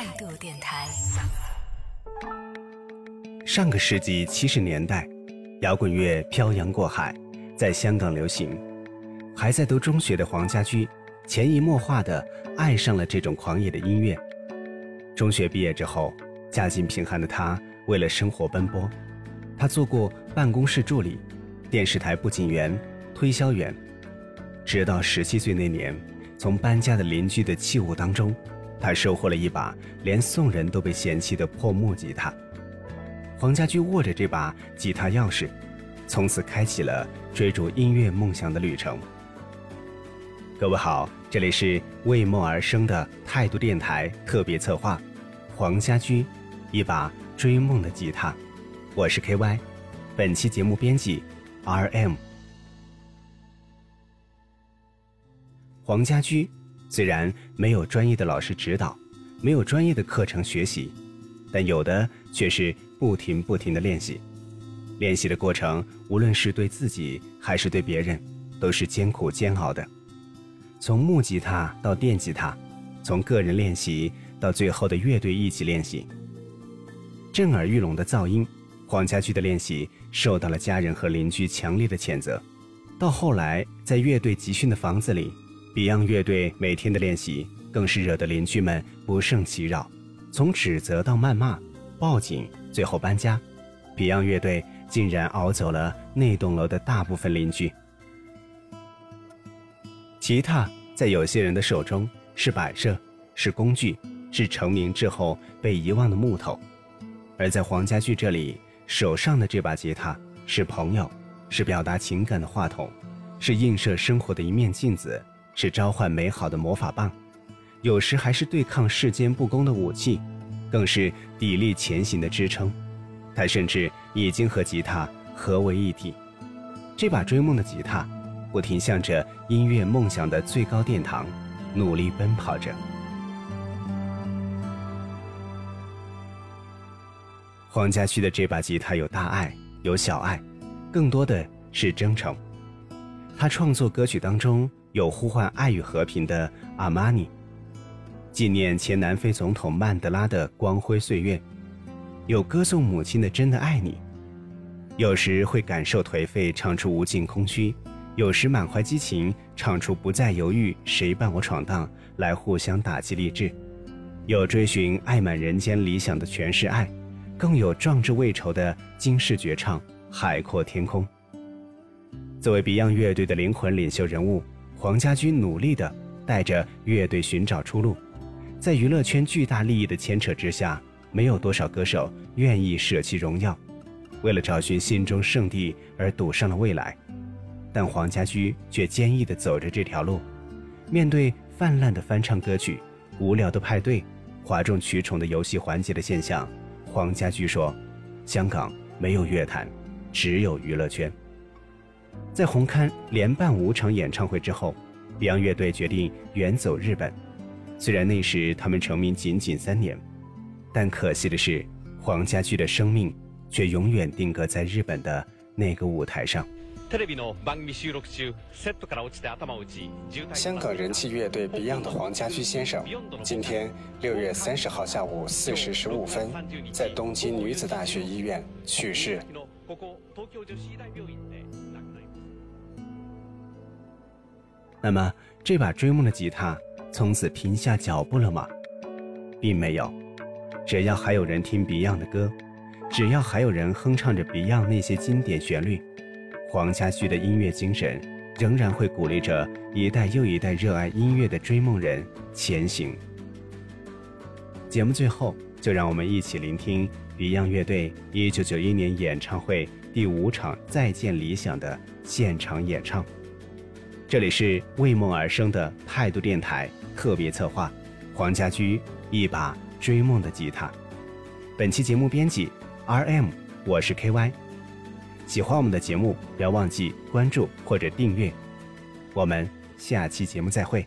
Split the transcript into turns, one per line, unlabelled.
态度电台。
上个世纪七十年代，摇滚乐漂洋过海，在香港流行。还在读中学的黄家驹，潜移默化的爱上了这种狂野的音乐。中学毕业之后，家境贫寒的他为了生活奔波，他做过办公室助理、电视台布景员、推销员，直到十七岁那年，从搬家的邻居的器物当中，他收获了一把连送人都被嫌弃的破木吉他。黄家驹握着这把吉他钥匙，从此开启了追逐音乐梦想的旅程。各位好，这里是为梦而生的态度电台特别策划，黄家驹，一把追梦的吉他，我是 K Y，本期节目编辑 R M。黄家驹虽然没有专业的老师指导，没有专业的课程学习，但有的却是不停不停的练习。练习的过程，无论是对自己还是对别人，都是艰苦煎熬的。从木吉他到电吉他，从个人练习到最后的乐队一起练习。震耳欲聋的噪音，黄家驹的练习受到了家人和邻居强烈的谴责。到后来，在乐队集训的房子里，Beyond 乐队每天的练习更是惹得邻居们不胜其扰。从指责到谩骂、报警，最后搬家，Beyond 乐队竟然熬走了那栋楼的大部分邻居。吉他在有些人的手中是摆设，是工具，是成名之后被遗忘的木头；而在黄家驹这里，手上的这把吉他是朋友，是表达情感的话筒，是映射生活的一面镜子，是召唤美好的魔法棒，有时还是对抗世间不公的武器，更是砥砺前行的支撑。他甚至已经和吉他合为一体。这把追梦的吉他。不停向着音乐梦想的最高殿堂努力奔跑着。黄家驹的这把吉他有大爱，有小爱，更多的是真诚。他创作歌曲当中有呼唤爱与和平的《阿玛尼》，纪念前南非总统曼德拉的光辉岁月，有歌颂母亲的《真的爱你》，有时会感受颓废，唱出无尽空虚。有时满怀激情，唱出不再犹豫，谁伴我闯荡，来互相打击励志；有追寻爱满人间理想的全是爱，更有壮志未酬的惊世绝唱，海阔天空。作为 Beyond 乐队的灵魂领袖人物，黄家驹努力地带着乐队寻找出路。在娱乐圈巨大利益的牵扯之下，没有多少歌手愿意舍弃荣耀，为了找寻心中圣地而赌上了未来。但黄家驹却坚毅地走着这条路，面对泛滥的翻唱歌曲、无聊的派对、哗众取宠的游戏环节的现象，黄家驹说：“香港没有乐坛，只有娱乐圈。”在红勘连办五场演唱会之后，Beyond 乐队决定远走日本。虽然那时他们成名仅仅三年，但可惜的是，黄家驹的生命却永远定格在日本的那个舞台上。
香港人气乐队 Beyond 的黄家驹先生，今天六月三十号下午四时十五分，在东京女子大学医院去世。
那么，这把追梦的吉他从此停下脚步了吗？并没有。只要还有人听 Beyond 的歌，只要还有人哼唱着 Beyond 那些经典旋律。黄家驹的音乐精神仍然会鼓励着一代又一代热爱音乐的追梦人前行。节目最后，就让我们一起聆听 Beyond 乐队1991年演唱会第五场《再见理想》的现场演唱。这里是为梦而生的态度电台特别策划，黄家驹一把追梦的吉他。本期节目编辑 R M，我是 K Y。喜欢我们的节目，不要忘记关注或者订阅。我们下期节目再会。